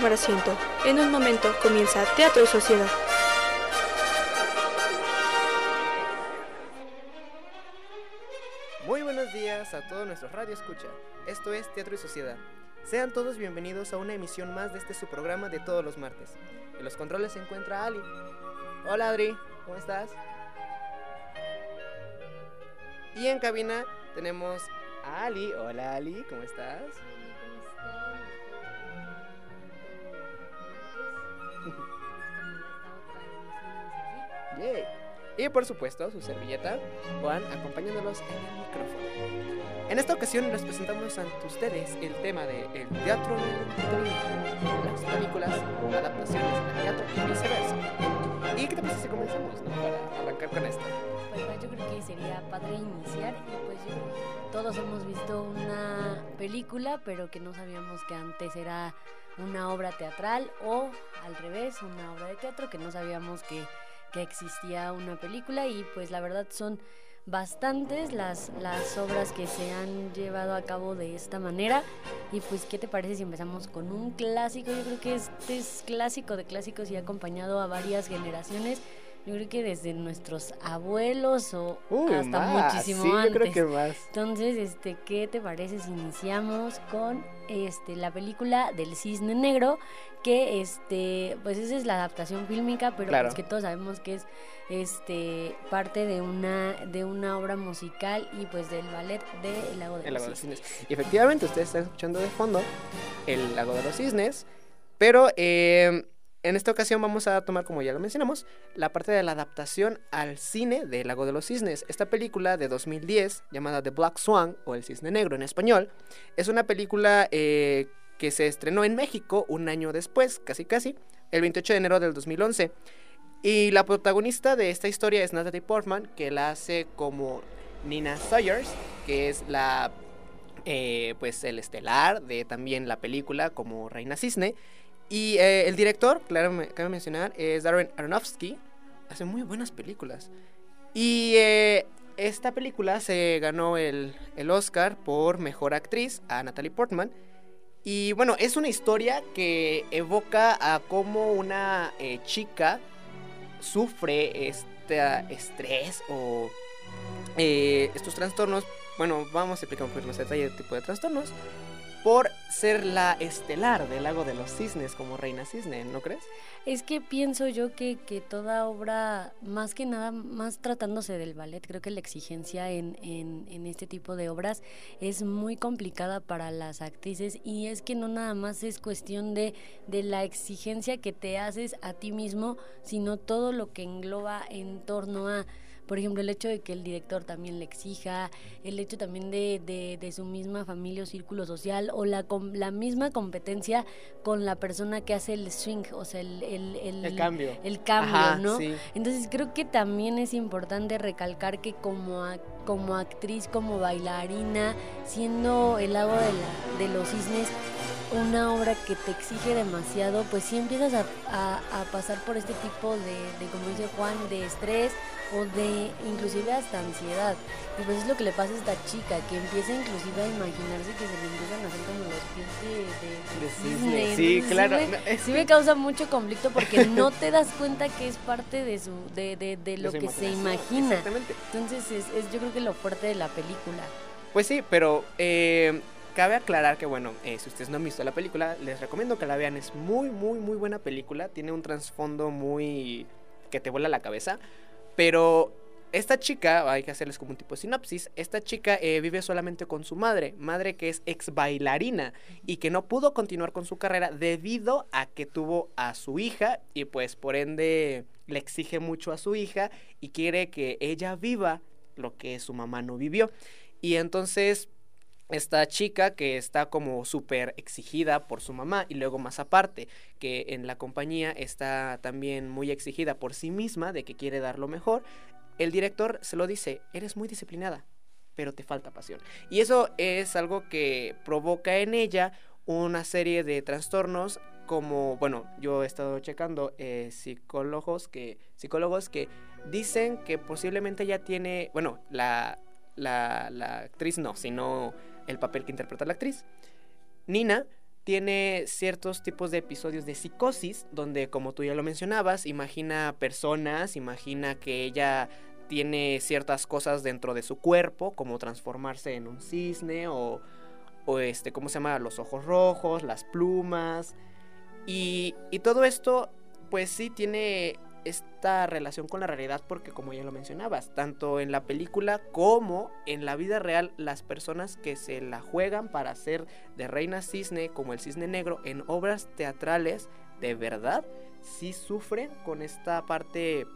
Tomar asiento. En un momento comienza Teatro y Sociedad. Muy buenos días a todos nuestros Radio Escucha. Esto es Teatro y Sociedad. Sean todos bienvenidos a una emisión más de este su programa de todos los martes. En los controles se encuentra Ali. Hola Adri, ¿cómo estás? Y en cabina tenemos a Ali. Hola Ali, ¿cómo estás? Y por supuesto, su servilleta, Juan, acompañándolos en el micrófono. En esta ocasión les presentamos ante ustedes el tema de el teatro del las películas, adaptaciones al teatro y viceversa. ¿Y qué te parece si comenzamos no? para arrancar con esto? Pues yo creo que sería padre iniciar y pues yo todos hemos visto una película, pero que no sabíamos que antes era una obra teatral o al revés, una obra de teatro que no sabíamos que, que existía una película y pues la verdad son bastantes las, las obras que se han llevado a cabo de esta manera. Y pues, ¿qué te parece si empezamos con un clásico? Yo creo que este es clásico de clásicos y ha acompañado a varias generaciones. Yo creo que desde nuestros abuelos o Uy, hasta más, muchísimo sí, antes. yo creo que más. Entonces, este, ¿qué te parece si iniciamos con este la película del Cisne Negro? Que este, pues esa es la adaptación fílmica, pero Claro. pues que todos sabemos que es este parte de una de una obra musical y pues del ballet de El lago de El los lago de los Cisnes. cisnes. Y efectivamente, ustedes están escuchando de fondo el lago de los cisnes. Pero eh, en esta ocasión vamos a tomar, como ya lo mencionamos, la parte de la adaptación al cine del lago de los cisnes. Esta película de 2010, llamada The Black Swan o El Cisne Negro en español, es una película eh, que se estrenó en México un año después, casi casi, el 28 de enero del 2011. Y la protagonista de esta historia es Natalie Portman, que la hace como Nina Sawyers, que es la eh, pues el estelar de también la película como Reina Cisne. Y eh, el director, claro, me cabe mencionar, es Darren Aronofsky. Hace muy buenas películas. Y eh, esta película se ganó el, el Oscar por Mejor Actriz a Natalie Portman. Y bueno, es una historia que evoca a cómo una eh, chica sufre este estrés o eh, estos trastornos. Bueno, vamos a explicar un poquito más detalle el tipo de trastornos. Por ser la estelar del lago de los cisnes como reina cisne, ¿no crees? Es que pienso yo que, que toda obra, más que nada, más tratándose del ballet, creo que la exigencia en, en, en este tipo de obras es muy complicada para las actrices y es que no nada más es cuestión de, de la exigencia que te haces a ti mismo, sino todo lo que engloba en torno a... Por ejemplo, el hecho de que el director también le exija, el hecho también de, de, de su misma familia o círculo social, o la, la misma competencia con la persona que hace el swing, o sea, el, el, el, El cambio. el cambio, Ajá, ¿no? sí. Entonces creo que también es importante recalcar que como, ac- como actriz, como bailarina, siendo el lago de, la- de los cisnes una obra que te exige demasiado, pues sí empiezas a, a- a pasar por este tipo de, de, como dice Juan, de estrés o de inclusive hasta ansiedad. Y pues es lo que le pasa a esta chica, que empieza inclusive a imaginarse que se le empiezan a hacer como los pies de, de- de De cisne. sí, Entonces, claro. me- No, es sí me causa mucho conflicto porque no te das cuenta que es parte de su de, de, de lo que se imagina. Exactamente. Entonces es, es yo creo que lo fuerte de la película. Pues sí, pero eh, cabe aclarar que, bueno, eh, si ustedes no han visto la película, les recomiendo que la vean. Es muy, muy, muy buena película. Tiene un trasfondo muy... que te vuela la cabeza. Pero esta chica, hay que hacerles como un tipo de sinopsis, esta chica eh, vive solamente con su madre, madre que es ex bailarina y que no pudo continuar con su carrera debido a que tuvo a su hija y pues por ende le exige mucho a su hija y quiere que ella viva lo que su mamá no vivió. Y entonces esta chica que está como súper exigida por su mamá y luego más aparte que en la compañía está también muy exigida por sí misma de que quiere dar lo mejor, el director se lo dice, eres muy disciplinada, pero te falta pasión. Y eso es algo que provoca en ella una serie de trastornos como, bueno, yo he estado checando eh, psicólogos que psicólogos que dicen que posiblemente ella tiene, bueno, la, la, la actriz no, sino el papel que interpreta la actriz. Nina tiene ciertos tipos de episodios de psicosis, donde como tú ya lo mencionabas, imagina personas, imagina que ella tiene ciertas cosas dentro de su cuerpo, como transformarse en un cisne o, o este, ¿cómo se llama? Los ojos rojos, las plumas. Y, y todo esto, pues sí tiene esta relación con la realidad porque como ya lo mencionabas, tanto en la película como en la vida real, las personas que se la juegan para ser de Reina Cisne como el Cisne Negro en obras teatrales, de verdad, sí sufren con esta parte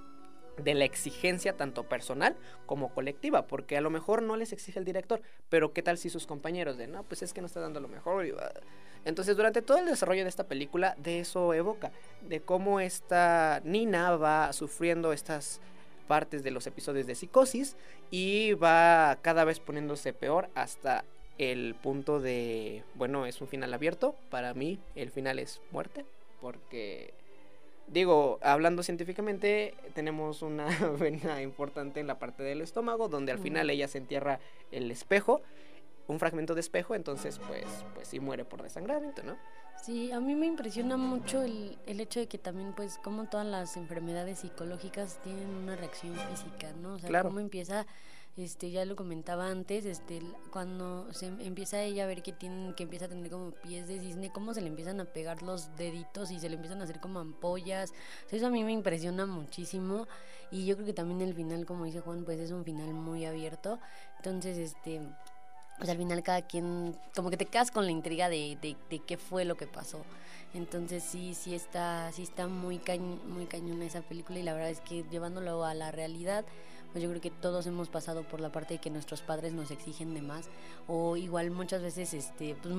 de la exigencia tanto personal como colectiva, porque a lo mejor no les exige el director, pero qué tal si sus compañeros de, no, pues es que no está dando lo mejor. Entonces, durante todo el desarrollo de esta película, de eso evoca, de cómo esta Nina va sufriendo estas partes de los episodios de psicosis y va cada vez poniéndose peor hasta el punto de, bueno, es un final abierto. Para mí, el final es muerte, porque digo, hablando científicamente, tenemos una vena importante en la parte del estómago, donde al final ella se entierra el espejo un fragmento de espejo, entonces pues, pues sí muere por desangramiento, ¿no? Sí, a mí me impresiona mucho el, el hecho de que también pues como todas las enfermedades psicológicas tienen una reacción física, ¿no? O sea, cómo empieza este ya lo comentaba antes este cuando se empieza ella a ver que tienen que empieza a tener como pies de cisne cómo se le empiezan a pegar los deditos y se le empiezan a hacer como ampollas eso a mí me impresiona muchísimo y yo creo que también el final como dice Juan pues es un final muy abierto entonces este pues al final cada quien, como que te quedas con la intriga de, de, qué fue lo que pasó. Entonces sí, sí está, sí está muy, muy cañona esa película y la verdad es que llevándolo a la realidad, pues yo creo que todos hemos pasado por la parte de que nuestros padres nos exigen de más o igual muchas veces, este, pues,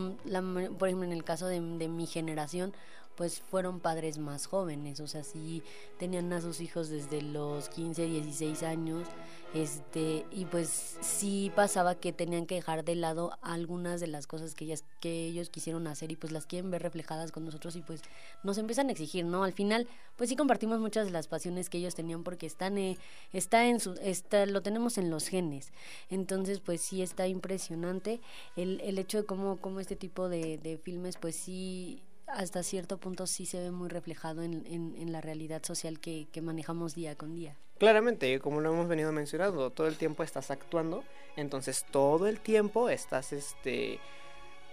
por ejemplo en el caso de, de mi generación, pues fueron padres más jóvenes, o sea, sí tenían a sus hijos desde los 15, 16 años este y pues sí pasaba que tenían que dejar de lado algunas de las cosas que ellas que ellos quisieron hacer y pues las quieren ver reflejadas con nosotros y pues nos empiezan a exigir no al final pues sí compartimos muchas de las pasiones que ellos tenían porque están eh, está en su está lo tenemos en los genes. Entonces pues sí está impresionante el, el hecho de cómo cómo este tipo de, de filmes pues sí hasta cierto punto sí se ve muy reflejado en, en, la realidad social que, que, manejamos día con día. Claramente, como lo hemos venido mencionando, todo el tiempo estás actuando, entonces todo el tiempo estás este,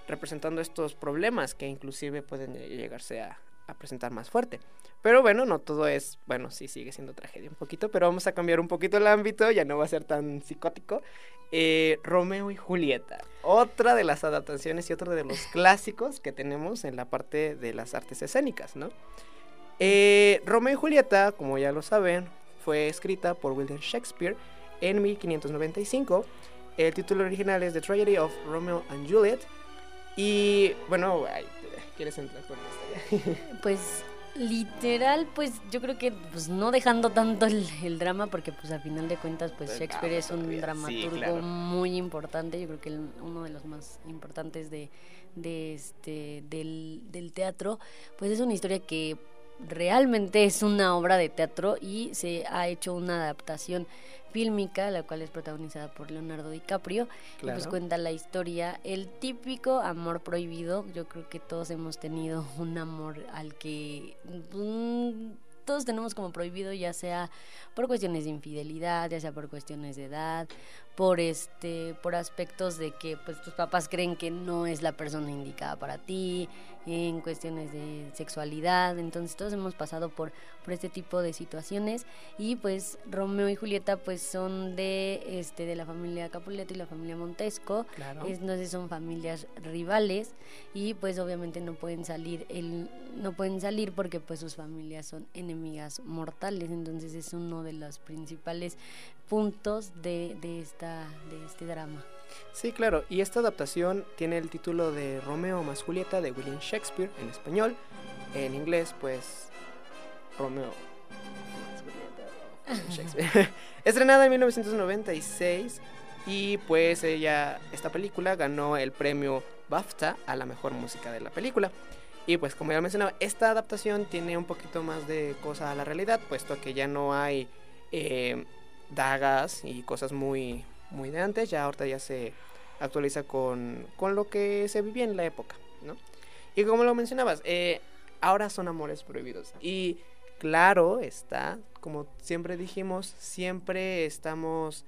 representando estos problemas que inclusive pueden llegarse a, a presentar más fuerte. Pero bueno, no todo es, bueno, sí sigue siendo tragedia un poquito, pero vamos a cambiar un poquito el ámbito, ya no va a ser tan psicótico. Eh, Romeo y Julieta, otra de las adaptaciones y otro de los clásicos que tenemos en la parte de las artes escénicas, ¿no? Eh, Romeo y Julieta, como ya lo saben, fue escrita por William Shakespeare en 1595. El título original es The Tragedy of Romeo and Juliet. Y bueno, ¿quieres entrar con esto? pues literal, pues yo creo que pues no dejando tanto el, drama, porque pues al final de cuentas pues Shakespeare es un dramaturgo muy importante, yo creo que uno de los más importantes de, de este del, del teatro, pues es una historia que realmente es una obra de teatro y se ha hecho una adaptación fílmica, la cual es protagonizada por Leonardo DiCaprio, y pues cuenta la historia, el típico amor prohibido, yo creo que todos hemos tenido un amor al que mm, todos tenemos como prohibido, ya sea por cuestiones de infidelidad, ya sea por cuestiones de edad, por este, por aspectos de que pues tus papás creen que no es la persona indicada para ti, en cuestiones de sexualidad, entonces todos hemos pasado por, por este tipo de situaciones. Y pues Romeo y Julieta pues son de este de la familia Capuleto y la familia Montesco, claro. entonces son familias rivales. Y pues obviamente no pueden salir el no pueden salir porque pues sus familias son enemigas mortales, entonces es uno de los principales puntos de, de, esta, de este drama. Sí, claro, y esta adaptación tiene el título de Romeo más Julieta de William Shakespeare en español. En inglés, pues, Romeo más Julieta. Shakespeare. Estrenada en 1996 y pues ella, esta película ganó el premio BAFTA a la mejor música de la película. Y pues como ya mencionaba, esta adaptación tiene un poquito más de cosa a la realidad, puesto que ya no hay eh, dagas y cosas muy, muy de antes, ya ahorita ya se actualiza con, con lo que se vivía en la época, ¿no? Y como lo mencionabas, eh, ahora son amores prohibidos. Y claro está, como siempre dijimos, siempre estamos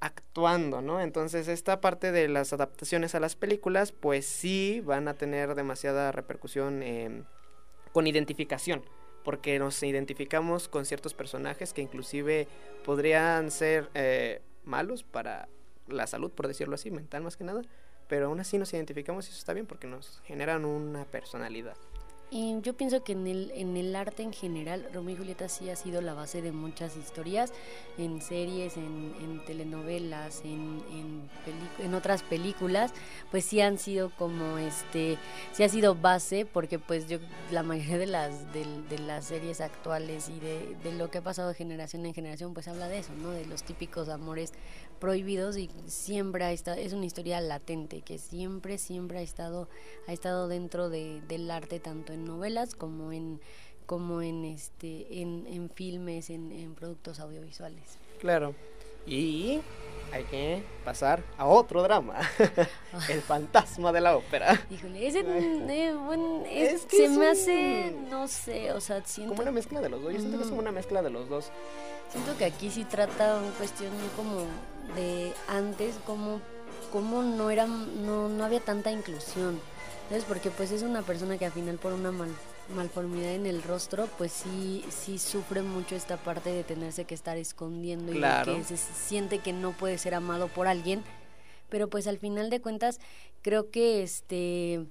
actuando, ¿no? Entonces esta parte de las adaptaciones a las películas, pues sí van a tener demasiada repercusión em, con identificación, porque nos identificamos con ciertos personajes que inclusive podrían ser eh, malos para la salud, por decirlo así, mental más que nada, pero aún así nos identificamos y eso está bien porque nos generan una personalidad. Y yo pienso que en el, en el arte en general, Romeo y Julieta sí ha sido la base de muchas historias, en series, en, en telenovelas, en, en, otras películas, pues sí han sido como este, sí ha sido base, porque pues yo, la mayoría de las, de, las series actuales y de, de, lo que ha pasado de generación en generación, pues habla de eso, ¿no? De los típicos amores prohibidos y siempre ha estado, es una historia latente que siempre, siempre ha estado, ha estado dentro de, del arte, tanto en novelas como en como en este en, en filmes, en, en, productos audiovisuales. Claro. Y hay que pasar a otro drama. el fantasma de la ópera. Híjole, ese eh, bueno, es, es que se me hace, no sé, o sea, siento... Como una mezcla de los dos. Yo siento que es como una mezcla de los dos. Siento que aquí sí trata una cuestión como de antes, como, como no, era, no, no había tanta inclusión. ¿Sabes? Porque pues es una persona que al final por una mal, malformidad en el rostro, pues sí, sí sufre mucho esta parte de tenerse que estar escondiendo claro. y que se siente que no puede ser amado por alguien. Pero pues al final de cuentas, creo que este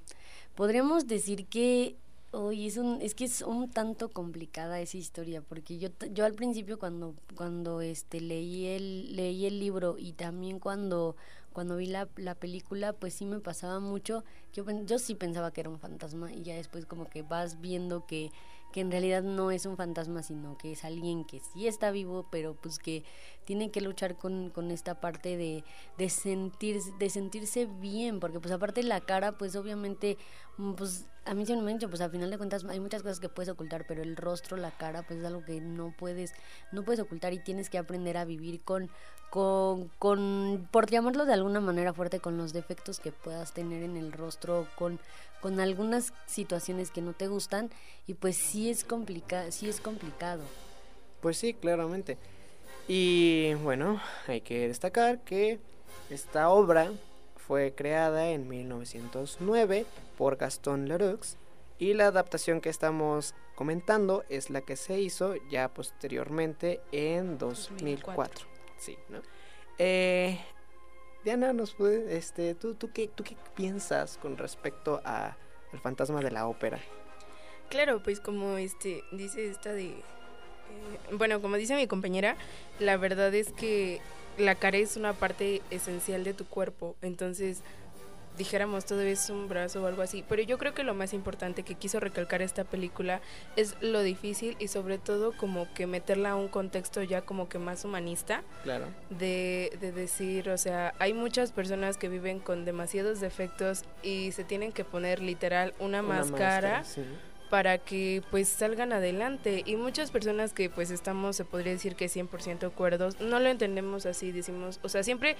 podríamos decir que Oye, es, un, es que es un tanto complicada esa historia, porque yo, yo al principio cuando, cuando este, leí, el, leí el libro y también cuando, cuando vi la, la película, pues sí me pasaba mucho, yo, yo sí pensaba que era un fantasma y ya después como que vas viendo que, que en realidad no es un fantasma, sino que es alguien que sí está vivo, pero pues que tiene que luchar con, con esta parte de, de, sentir, de sentirse bien, porque pues aparte la cara, pues obviamente, pues a mí se me ha dicho, pues al final de cuentas hay muchas cosas que puedes ocultar, pero el rostro, la cara, pues es algo que no puedes, no puedes ocultar y tienes que aprender a vivir con, con, con, por llamarlo de alguna manera fuerte, con los defectos que puedas tener en el rostro, con, con algunas situaciones que no te gustan, y pues sí es complicado, sí es complicado. Pues sí, claramente. Y bueno, hay que destacar que esta obra fue creada en 1909 por Gaston Leroux y la adaptación que estamos comentando es la que se hizo ya posteriormente en 2004. 2004. Sí, ¿no? Eh, Diana, nos puede, este, ¿tú, tú, qué, ¿tú qué piensas con respecto a el fantasma de la ópera? Claro, pues como este dice esta de bueno, como dice mi compañera, la verdad es que la cara es una parte esencial de tu cuerpo, entonces dijéramos todo es un brazo o algo así, pero yo creo que lo más importante que quiso recalcar esta película es lo difícil y sobre todo como que meterla a un contexto ya como que más humanista. Claro. De, de decir, o sea, hay muchas personas que viven con demasiados defectos y se tienen que poner literal una, una máscara. máscara sí para que pues salgan adelante y muchas personas que pues estamos se podría decir que 100% cuerdos no lo entendemos así decimos o sea siempre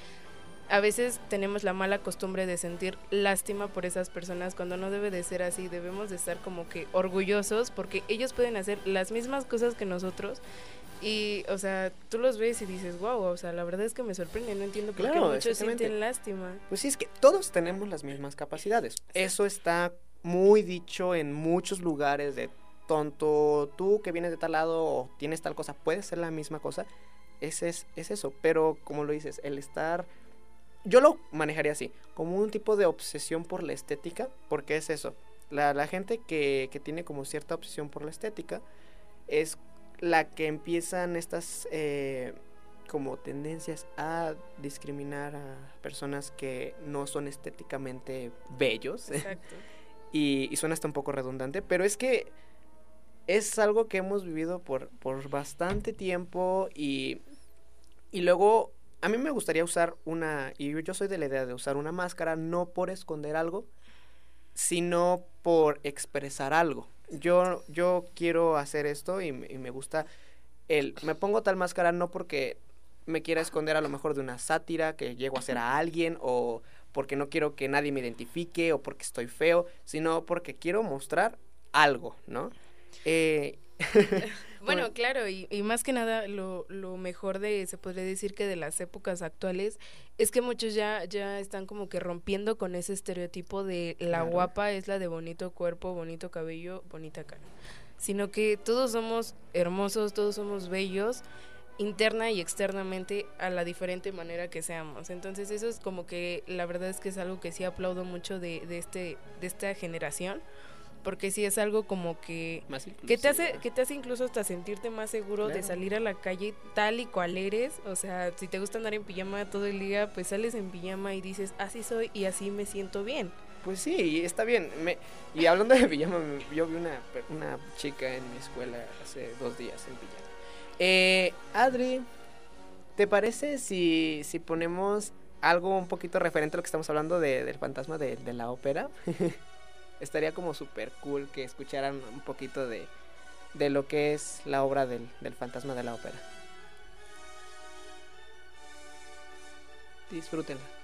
a veces tenemos la mala costumbre de sentir lástima por esas personas cuando no debe de ser así debemos de estar como que orgullosos porque ellos pueden hacer las mismas cosas que nosotros y, o sea, tú los ves y dices, wow, o sea, la verdad es que me sorprende, no entiendo por claro, qué muchos sienten lástima. Pues sí, es que todos tenemos las mismas capacidades. Eso está muy dicho en muchos lugares de tonto, tú que vienes de tal lado o tienes tal cosa, puede ser la misma cosa. Ese es, es eso, pero como lo dices, el estar... Yo lo manejaría así, como un tipo de obsesión por la estética, porque es eso. La, la gente que, que tiene como cierta obsesión por la estética es la que empiezan estas eh, como tendencias a discriminar a personas que no son estéticamente bellos. Exacto. y, y, suena hasta un poco redundante, pero es que es algo que hemos vivido por, por bastante tiempo y, y luego a mí me gustaría usar una, y yo soy de la idea de usar una máscara no por esconder algo, sino por expresar algo. Yo, yo quiero hacer esto y, y me gusta el, me pongo tal máscara no porque me quiera esconder a lo mejor de una sátira que llego a hacer a alguien o porque no quiero que nadie me identifique o porque estoy feo, sino porque quiero mostrar algo, ¿no? Eh, bueno, claro, y, más que nada lo, lo, mejor de, se podría decir que de las épocas actuales, es que muchos ya, ya están como que rompiendo con ese estereotipo de la guapa es la de bonito cuerpo, bonito cabello, bonita cara, sino que todos somos hermosos, todos somos bellos interna y externamente a la diferente manera que seamos. Entonces eso es como que la verdad es que es algo que sí aplaudo mucho de, de, este, de esta generación porque sí es algo como que que te hace que te hace incluso hasta sentirte más seguro de salir a la calle tal y cual eres, o sea, si te gusta andar en pijama todo el día, pues sales en pijama y dices, así soy y así me siento bien. Pues sí, está bien. Me, y hablando de pijama, yo vi una, una chica en mi escuela hace dos días en pijama. Eh, Adri, ¿te parece si, si ponemos algo un poquito referente a lo que estamos hablando de, del fantasma de, de la ópera? estaría como súper cool que escucharan un poquito de, de lo que es la obra del, del fantasma de la ópera. Disfrútenla.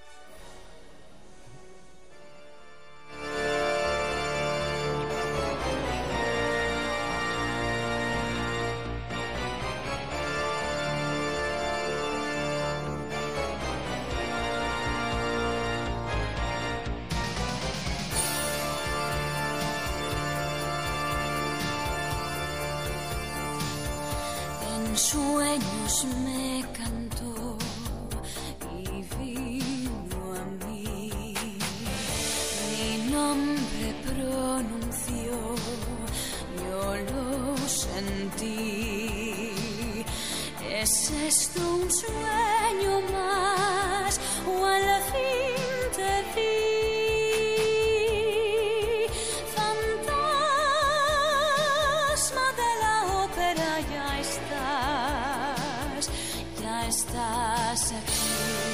Second.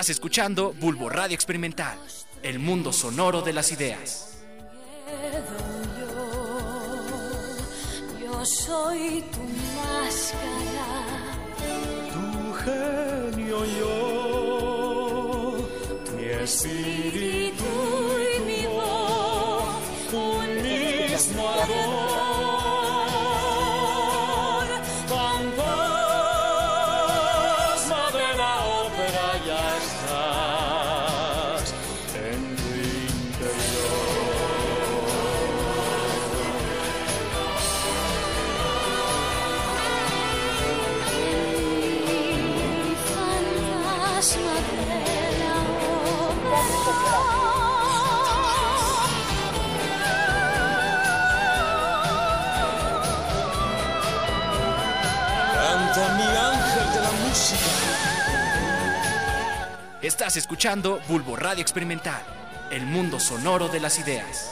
Estás escuchando Bulbo Radio Experimental, el mundo sonoro de las ideas. Yo soy tu máscara, tu genio yo, mi espíritu y mi voz, un mismo amor. Estás escuchando Bulbo Radio Experimental, el mundo sonoro de las ideas.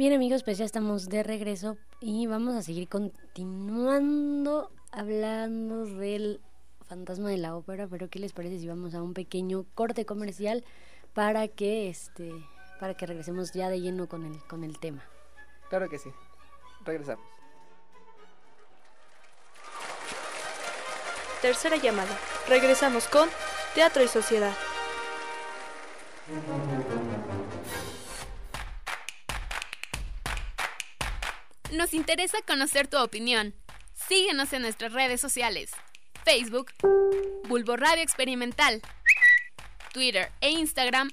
Bien amigos, pues ya estamos de regreso y vamos a seguir continuando hablando del Fantasma de la Ópera, pero ¿qué les parece si vamos a un pequeño corte comercial para que este para que regresemos ya de lleno con el con el tema? Claro que sí. Regresamos. Tercera llamada. Regresamos con Teatro y Sociedad. Nos interesa conocer tu opinión. Síguenos en nuestras redes sociales. Facebook, Bulbo Radio Experimental. Twitter e Instagram,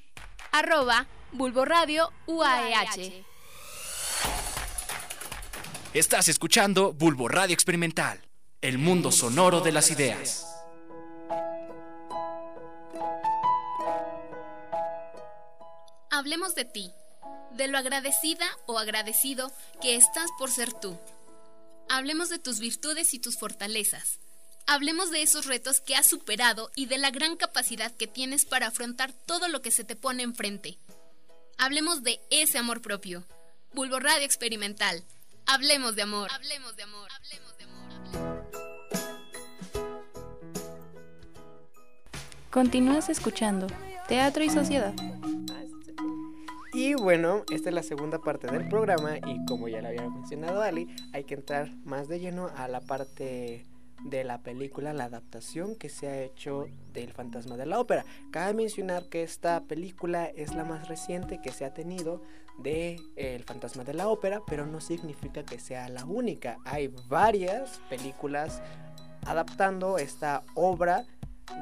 arroba Bulbo Radio UAEH. Estás escuchando Bulbo Radio Experimental, el mundo sonoro de las ideas. Hablemos de ti, de lo agradecida o agradecido que estás por ser tú. Hablemos de tus virtudes y tus fortalezas. Hablemos de esos retos que has superado y de la gran capacidad que tienes para afrontar todo lo que se te pone enfrente. Hablemos de ese amor propio. Bulbo Radio Experimental. Hablemos de amor. Hablemos de amor. Hablemos de amor. Continúas escuchando Teatro y Sociedad. Y bueno, esta es la segunda parte del programa y como ya lo había mencionado Ali, hay que entrar más de lleno a la parte de la película, la adaptación que se ha hecho del Fantasma de la Ópera. Cabe mencionar que esta película es la más reciente que se ha tenido de El Fantasma de la Ópera, pero no significa que sea la única. Hay varias películas adaptando esta obra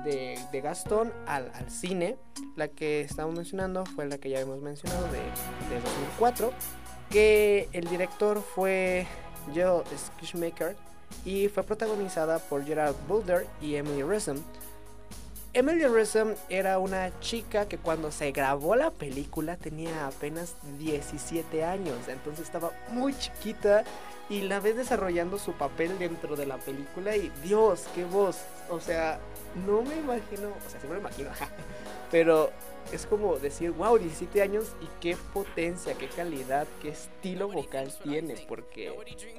de, Gastón al, al, cine. La que estamos mencionando fue la que ya hemos mencionado de, de 2004, que el director fue Joe Skishmaker y fue protagonizada por Gerard Boulder y Emily Rossum. Emily Rossum era una chica que cuando se grabó la película tenía apenas 17 años, entonces estaba muy chiquita y la ves desarrollando su papel dentro de la película y Dios, qué voz, o sea, no me imagino, o sea, sí me lo imagino, pero es como decir, wow, 17 años y qué potencia, qué calidad, qué estilo vocal tiene, porque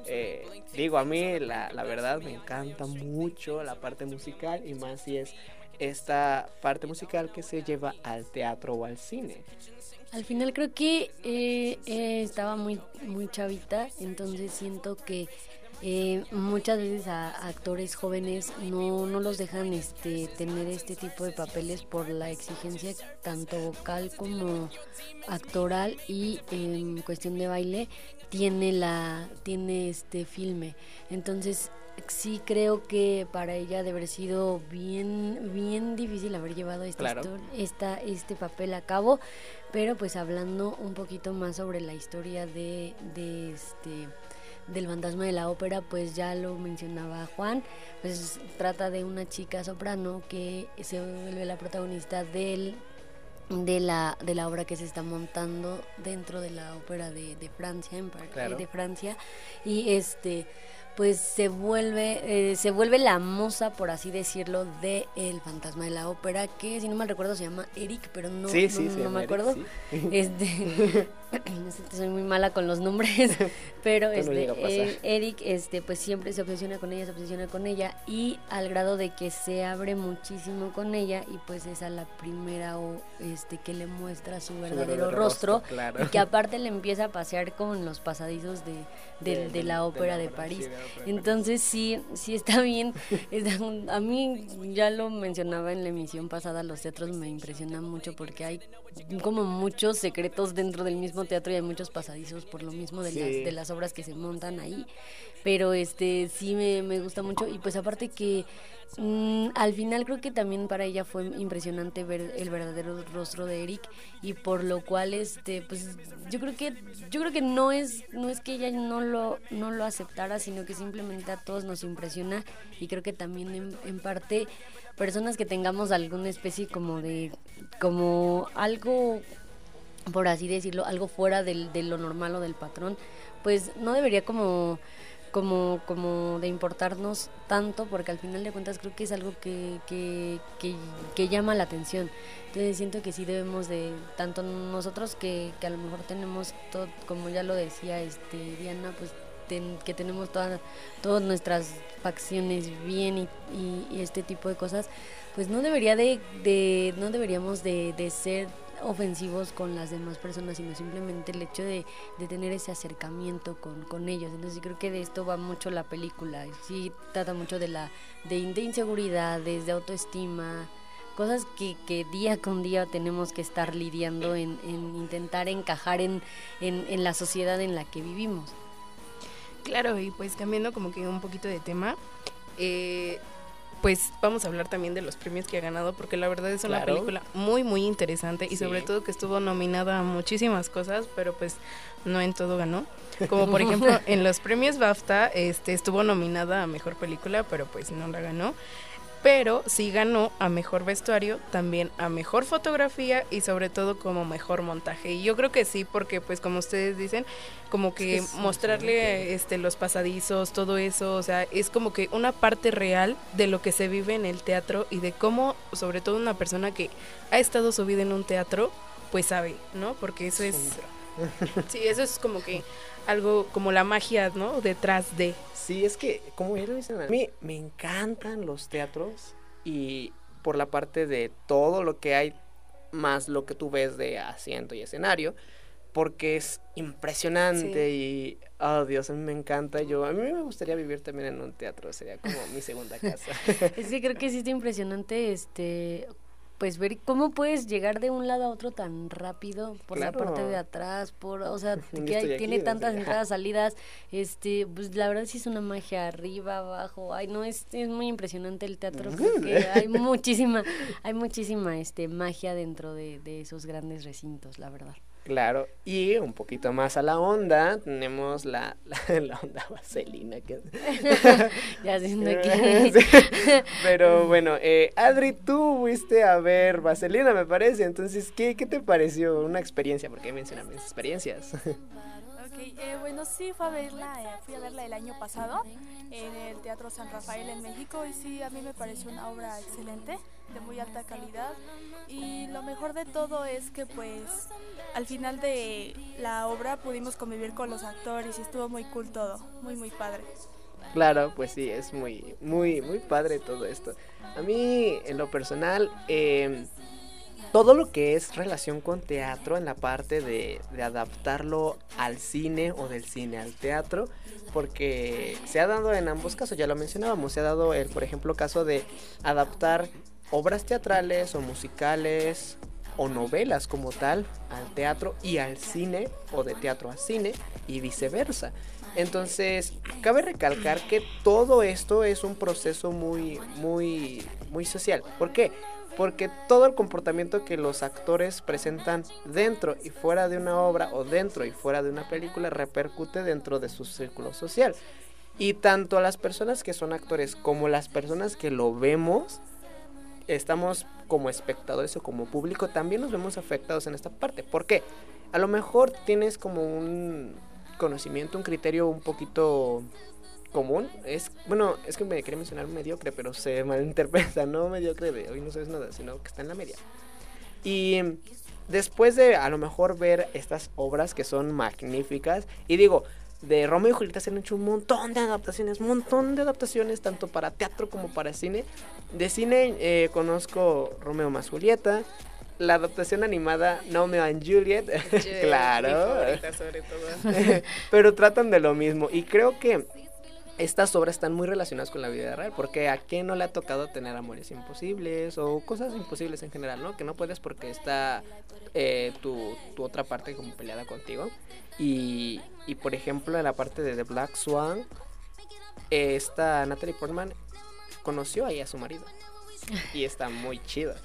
eh, digo, a mí la, la, verdad me encanta mucho la parte musical y más si es esta parte musical que se lleva al teatro o al cine. Al final creo que eh, eh, estaba muy, muy chavita, entonces siento que eh, muchas veces a, actores jóvenes no, no los dejan este, tener este tipo de papeles por la exigencia tanto vocal como actoral y en cuestión de baile tiene la tiene este filme entonces sí creo que para ella debe haber sido bien bien difícil haber llevado esta, Claro. esta este papel a cabo pero pues hablando un poquito más sobre la historia de, de este del fantasma de la ópera, pues ya lo mencionaba Juan, pues trata de una chica soprano que se vuelve la protagonista del de la de la obra que se está montando dentro de la ópera de, de Francia en parte Claro. de Francia y este pues se vuelve eh, se vuelve la moza por así decirlo de el fantasma de la ópera que si no mal recuerdo se llama Eric pero no Sí, no, sí, no me Eric, acuerdo sí. este soy muy mala con los nombres pero no este pasar. eh, Eric este pues siempre se obsesiona con ella se obsesiona con ella y al grado de que se abre muchísimo con ella y pues es a la primera o este que le muestra su verdadero, verdadero rostro, rostro, claro. y que aparte le empieza a pasear como en los pasadizos de, de- De- de la ópera de, París entonces sí sí está bien Está- a mí ya lo mencionaba en la emisión pasada los teatros me impresionan mucho porque hay como muchos secretos dentro del mismo teatro y hay muchos pasadizos por lo mismo de, Sí. las, de las obras que se montan ahí pero este sí me, me gusta mucho y pues aparte que mm, al final creo que también para ella fue impresionante ver el verdadero rostro de Eric y por lo cual este pues yo creo que yo creo que no es no es que ella no lo no lo aceptara sino que simplemente a todos nos impresiona y creo que también en, en parte personas que tengamos alguna especie como de como algo por así decirlo, algo fuera del, de lo normal o del patrón, pues no debería como, como, como de importarnos tanto, porque al final de cuentas creo que es algo que, que, que, llama la atención. Entonces siento que sí debemos de, tanto nosotros que, que a lo mejor tenemos todo, como ya lo decía este Diana, pues que tenemos todas, todas nuestras facciones bien y, este tipo de cosas, pues no debería de, de no deberíamos de, de ser ofensivos con las demás personas, sino simplemente el hecho de, de tener ese acercamiento con, con, ellos. Entonces creo que de esto va mucho la película. Sí trata mucho de la de, de inseguridades, de autoestima, cosas que, que, día con día tenemos que estar lidiando en, en intentar encajar en, en, en, la sociedad en la que vivimos. Claro, y pues cambiando como que un poquito de tema, eh, pues vamos a hablar también de los premios que ha ganado, porque la verdad es una película muy, muy interesante y sobre todo que estuvo nominada a muchísimas cosas, pero pues no en todo ganó. Como por ejemplo en los premios BAFTA este, estuvo nominada a Mejor Película, pero pues no la ganó pero sí ganó a mejor vestuario, también a mejor fotografía y sobre todo como mejor montaje. Y yo creo que sí, porque pues como ustedes dicen, como que mostrarle este los pasadizos, todo eso, o sea, es como que una parte real de lo que se vive en el teatro y de cómo sobre todo una persona que ha estado su vida en un teatro, pues sabe, ¿no? Porque eso es Sí, eso es como que algo como la magia, ¿no? Detrás de. Sí, es que, como ya lo dicen, a mí me encantan los teatros y por la parte de todo lo que hay, más lo que tú ves de asiento y escenario, porque es impresionante y, oh Dios, a mí me encanta. Yo, a mí me gustaría vivir también en un teatro, sería como mi segunda casa. es que creo que sí está impresionante, este, pues ver cómo puedes llegar de un lado a otro tan rápido por la parte de atrás, por, o sea, que tiene tantas entradas, salidas, este, pues la verdad sí es una magia arriba, abajo, ay no, es, es muy impresionante el teatro, porque hay muchísima, hay muchísima, este, magia dentro de, de esos grandes recintos, la verdad. Claro, y un poquito más a la onda, tenemos la, la, onda vaselina. Que... ya siendo que... Pero bueno, eh, Adri, tú fuiste a ver vaselina, me parece, entonces, ¿qué, qué te pareció? Una experiencia, porque mencionan mis experiencias. Eh, bueno, sí, fue a verla, eh, fui a verla el año pasado en el Teatro San Rafael en México y sí, a mí me pareció una obra excelente, de muy alta calidad y lo mejor de todo es que pues al final de la obra pudimos convivir con los actores y estuvo muy cool todo, muy muy padre. Claro, pues sí, es muy, muy, muy padre todo esto. A mí, en lo personal, eh, todo lo que es relación con teatro en la parte de, adaptarlo al cine o del cine al teatro, porque se ha dado en ambos casos, ya lo mencionábamos, se ha dado el, por ejemplo, caso de adaptar obras teatrales o musicales o novelas como tal al teatro y al cine o de teatro a cine y viceversa. Entonces, cabe recalcar que todo esto es un proceso muy, muy, muy social. ¿Por qué? porque todo el comportamiento que los actores presentan dentro y fuera de una obra o dentro y fuera de una película repercute dentro de su círculo social. Y tanto las personas que son actores como las personas que lo vemos, estamos como espectadores o como público, también nos vemos afectados en esta parte. ¿Por qué? A lo mejor tienes como un conocimiento, un criterio un poquito común es, bueno, es que me quería mencionar mediocre, pero se malinterpreta, no mediocre de hoy no sabes nada, sino que está en la media. Y después de a lo mejor ver estas obras que son magníficas, y digo, de Romeo y Julieta se han hecho un montón de adaptaciones, un montón de adaptaciones, tanto para teatro como para cine. De cine eh, conozco Romeo más Julieta, la adaptación animada Romeo and Juliet, claro, sobre todo. pero tratan de lo mismo y creo que estas obras están muy relacionadas con la vida real, porque a quién no le ha tocado tener amores imposibles o cosas imposibles en general, ¿no? Que no puedes porque está eh, tu, tu, otra parte como peleada contigo. Y, y, por ejemplo, en la parte de The Black Swan, esta Natalie Portman conoció ahí a su marido. Y está muy chido.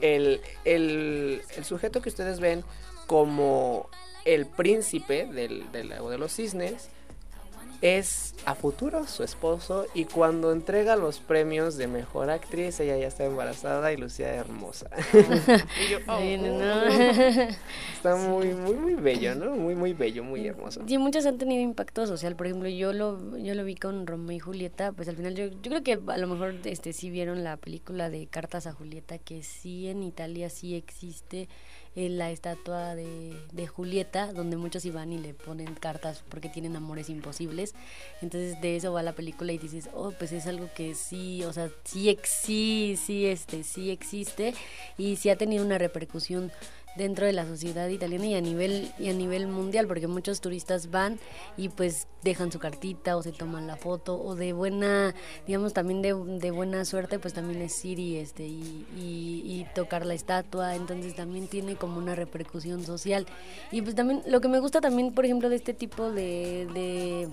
El, el, el sujeto que ustedes ven como el príncipe del, del lago de los cisnes es a futuro su esposo y cuando entrega los premios de mejor actriz ella ya está embarazada y lucía hermosa. Oh, está muy muy muy bello, ¿no? Muy muy bello, muy hermoso. Sí, muchos han tenido impacto social, por ejemplo, yo lo yo lo vi con Romeo y Julieta, pues al final yo, yo creo que a lo mejor este sí vieron la película de Cartas a Julieta que sí en Italia sí existe eh, la estatua de, de, Julieta, donde muchos iban y le ponen cartas porque tienen amores imposibles. Entonces de eso va la película y dices, oh, pues es algo que sí, o sea, sí, sí, sí, este, sí existe y sí ha tenido una repercusión dentro de la sociedad italiana y a nivel y a nivel mundial porque muchos turistas van y pues dejan su cartita o se toman la foto o de buena digamos también de, de buena suerte pues también es ir y este y, y, tocar la estatua. Entonces también tiene como una repercusión social. Y pues también lo que me gusta también por ejemplo de este tipo de, de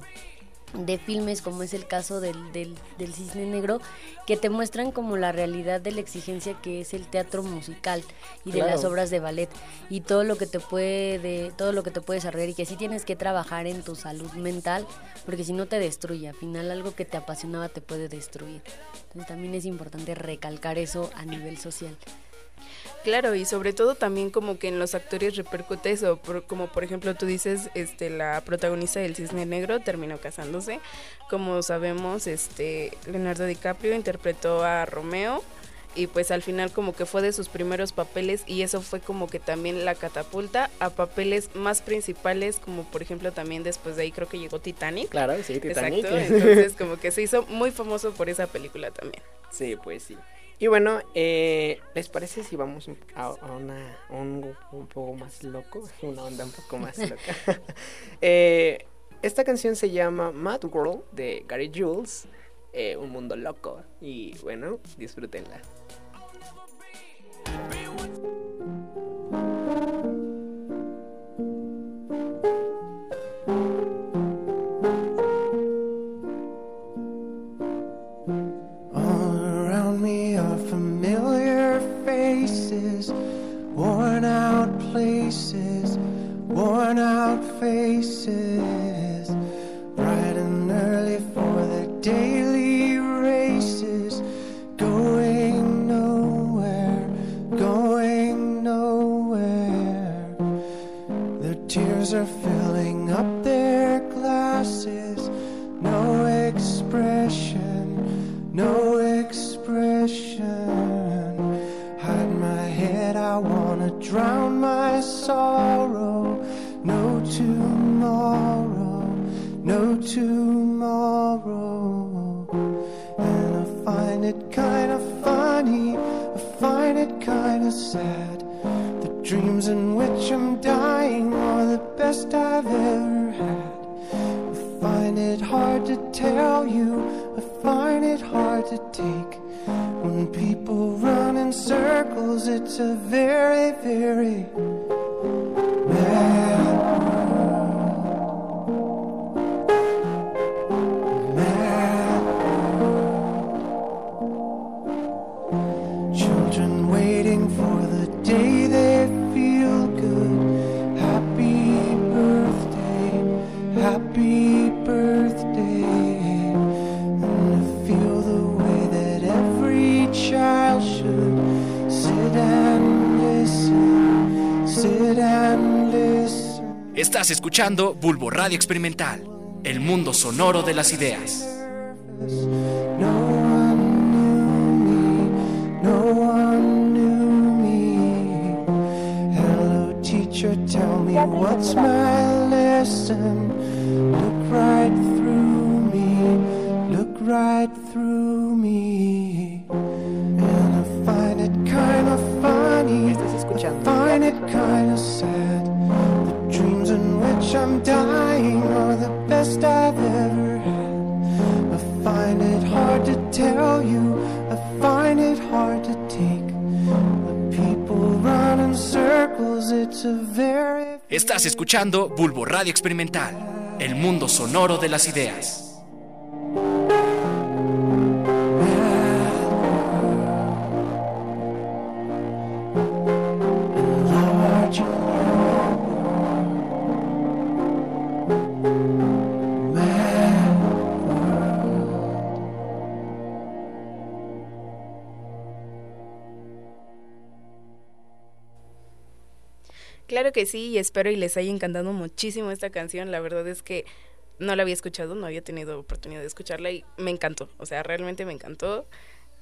de filmes como es el caso del, del, del, cisne negro que te muestran como la realidad de la exigencia que es el teatro musical y de las obras de ballet y todo lo que te puede todo lo que te puede desarrollar y que sí tienes que trabajar en tu salud mental porque si no te destruye al final algo que te apasionaba te puede destruir. Entonces también es importante recalcar eso a nivel social Claro, y sobre todo también como que en los actores repercute eso, como por ejemplo tú dices, este la protagonista del Cisne Negro terminó casándose. Como sabemos, este Leonardo DiCaprio interpretó a Romeo y pues al final como que fue de sus primeros papeles y eso fue como que también la catapulta a papeles más principales como por ejemplo también después de ahí creo que llegó Titanic. Claro, sí, Titanic. Exacto, entonces como que se hizo muy famoso por esa película también. Sí, pues sí. Y bueno, eh, ¿les parece si vamos a, una, un, un, poco más loco? Una onda un poco más loca. eh, esta canción se llama Mad World de Gary Jules, eh, Un Mundo Loco. Y bueno, disfrútenla. You, I find it hard to take. When people run in circles, it's a very, very Bulbo Radio Experimental, el mundo sonoro de las ideas. Best I've ever had. I find it hard to tell you, I find it hard to take. The people run in circles, it's a very. Estás escuchando Bulbo Radio Experimental, el mundo sonoro de las ideas. Que sí, y espero y les haya encantado muchísimo esta canción. La verdad es que no la había escuchado, no había tenido oportunidad de escucharla y me encantó. O sea, realmente me encantó.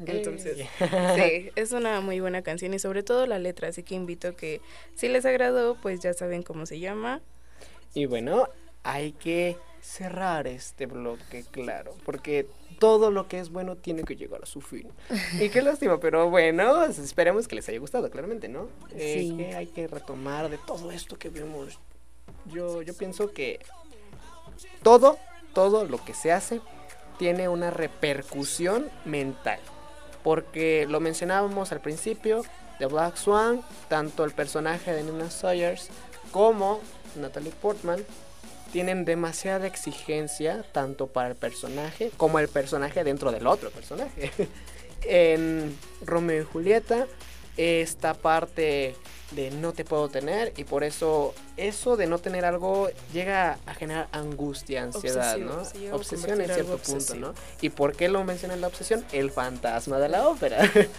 Entonces, sí, es una muy buena canción y sobre todo la letra, así que invito que si les agradó, pues ya saben cómo se llama. Y bueno, hay que cerrar este bloque, claro, porque todo lo que es bueno tiene que llegar a su fin. Y qué lástima, pero bueno, esperemos que les haya gustado, claramente, ¿no? Eh, Sí. que hay que retomar de todo esto que vimos. Yo, yo pienso que todo, todo lo que se hace tiene una repercusión mental. Porque lo mencionábamos al principio de Black Swan, tanto el personaje de Nina Sawyers como Natalie Portman tienen demasiada exigencia tanto para el personaje como el personaje dentro del otro personaje. en Romeo y Julieta, esta parte de no te puedo tener y por eso eso de no tener algo llega a generar angustia, ansiedad, Obsesión, ¿no? Obsesión en cierto punto, obsesivo. ¿no? ¿Y por qué lo menciona la obsesión? El fantasma de la ópera.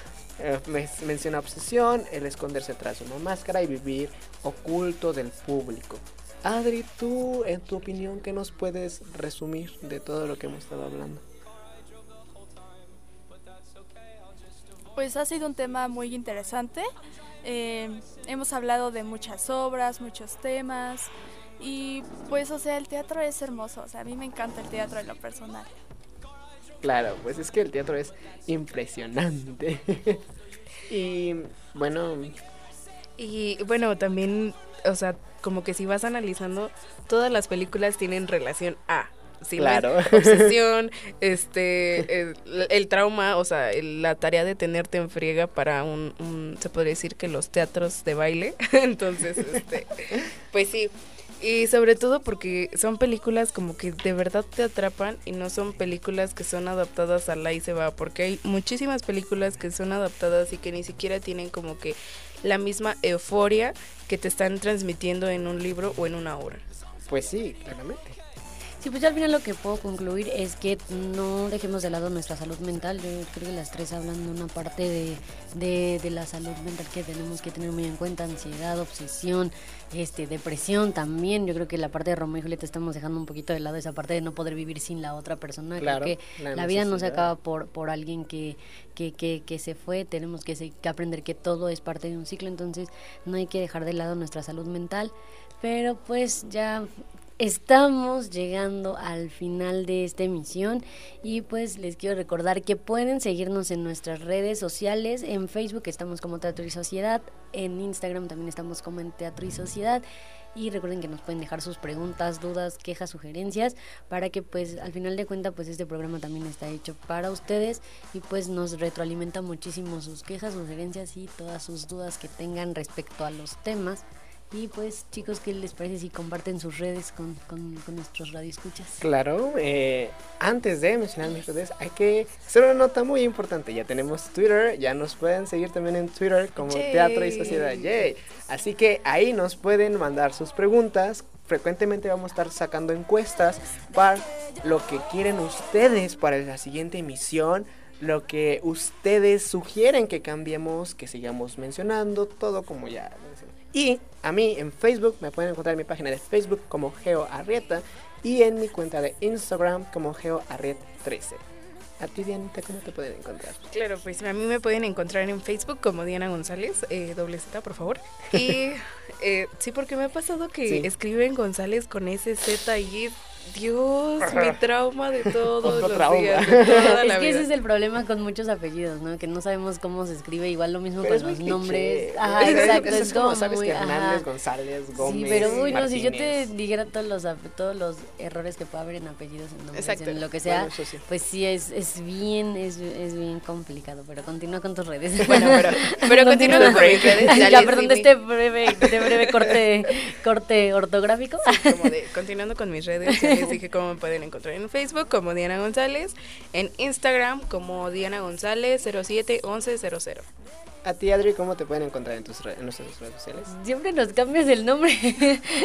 Eh, me- menciona obsesión, el esconderse tras una máscara y vivir oculto del público. Adri, tú, en tu opinión, ¿qué nos puedes resumir de todo lo que hemos estado hablando? Pues ha sido un tema muy interesante. Eh, hemos hablado de muchas obras, muchos temas. Y pues, o sea, el teatro es hermoso. O sea, a mí me encanta el teatro en lo personal. Claro, pues es que el teatro es impresionante. y bueno, Y bueno, también, o sea, como que si vas analizando, todas las películas tienen relación a. ¿sí? No es Claro. Obsesión, este, el, el trauma, o sea, el- la tarea de tenerte en friega para un, un- se podría decir que los teatros de baile. Entonces, este, pues sí. Y sobre todo porque son películas como que de verdad te atrapan y no son películas que son adaptadas a la y se va, porque hay muchísimas películas que son adaptadas y que ni siquiera tienen como que la misma euforia que te están transmitiendo en un libro o en una obra. pues sí, claramente. Sí, pues yo al final lo que puedo concluir es que no dejemos de lado nuestra salud mental. Yo creo que las tres hablan de una parte de, de, de la salud mental que tenemos que tener muy en cuenta, ansiedad, obsesión, este, depresión también. Yo creo que la parte de Romeo y Julieta estamos dejando un poquito de lado esa parte de no poder vivir sin la otra persona. Claro, creo que la la, vida no se acaba por, por alguien que, que, que, que se fue. Tenemos que, se- que aprender que todo es parte de un ciclo, entonces no hay que dejar de lado nuestra salud mental. Pero pues ya Estamos llegando al final de esta emisión y pues les quiero recordar que pueden seguirnos en nuestras redes sociales. En Facebook estamos como Teatro y Sociedad, en Instagram también estamos como en Teatro y Sociedad. Y recuerden que nos pueden dejar sus preguntas, dudas, quejas, sugerencias, para que pues al final de cuentas pues este programa también está hecho para ustedes y pues nos retroalimenta muchísimo sus quejas, sugerencias y todas sus dudas que tengan respecto a los temas. Y pues chicos, ¿qué les parece si comparten sus redes con, con, con nuestros radioescuchas? Claro, eh, antes de mencionar mis redes, hay que hacer una nota muy importante. Ya tenemos Twitter, ya nos pueden seguir también en Twitter como Yay. Teatro y Sociedad. Yay. Así que ahí nos pueden mandar sus preguntas. Frecuentemente vamos a estar sacando encuestas para lo que quieren ustedes para la siguiente emisión. Lo que ustedes sugieren que cambiemos, que sigamos mencionando, todo como ya. Y a mí en Facebook me pueden encontrar en mi página de Facebook como Geo Arrieta y en mi cuenta de Instagram como GeoArriet13. A ti, Dianita, ¿cómo te pueden encontrar? Claro, pues a mí me pueden encontrar en Facebook como Diana González, eh, doble Z, por favor. Y eh, sí, porque me ha pasado que Sí. escriben González con ese Z y Dios, mi trauma de todos los trauma. días, de toda Es que ese es el problema con muchos apellidos, ¿no? Que no sabemos cómo se escribe, igual lo mismo Pero es con los nombres. Ajá, Es- exacto, es, es, como, como sabes muy, que ajá. Hernández, González, Gómez, Sí, pero uy, no, si yo te dijera todos los, todos los errores que puede haber en apellidos, en nombres, Exacto. en lo que sea, Bueno, sí. pues sí, es, es bien, es, es bien complicado, pero continúa con tus redes. Bueno, pero, pero continuando con mis redes, ya, perdón, de este breve, de breve corte, corte ortográfico. mi- como de- continuando con mis redes, les dije cómo me pueden encontrar en Facebook como Diana González, en Instagram como Diana González 071100. A ti, Adri, ¿cómo te pueden encontrar en, tus en nuestras redes sociales? Siempre nos cambias el nombre.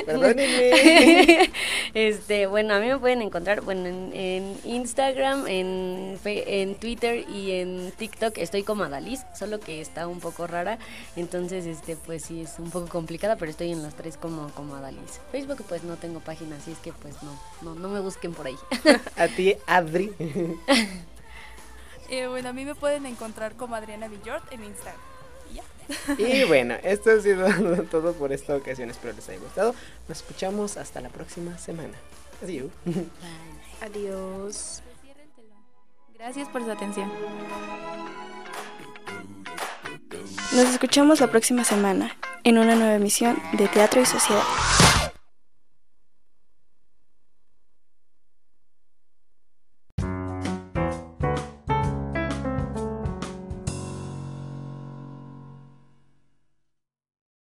Perdónenme. este, bueno, a mí me pueden encontrar, bueno, en, en Instagram, en, en Twitter y en TikTok estoy como Adaliz, solo que está un poco rara, entonces, este, pues sí es un poco complicada, pero estoy en las tres como, como Adaliz. Facebook, pues no tengo página, así es que, pues no, no, no me busquen por ahí. A ti, Adri. Eh, bueno, a mí me pueden encontrar como Adriana Villort en Instagram. Y, ya. y bueno, esto ha sido todo por esta ocasión. Espero les haya gustado. Nos escuchamos hasta la próxima semana. Adiós. Adiós. Gracias por su atención. Nos escuchamos la próxima semana en una nueva emisión de Teatro y Sociedad.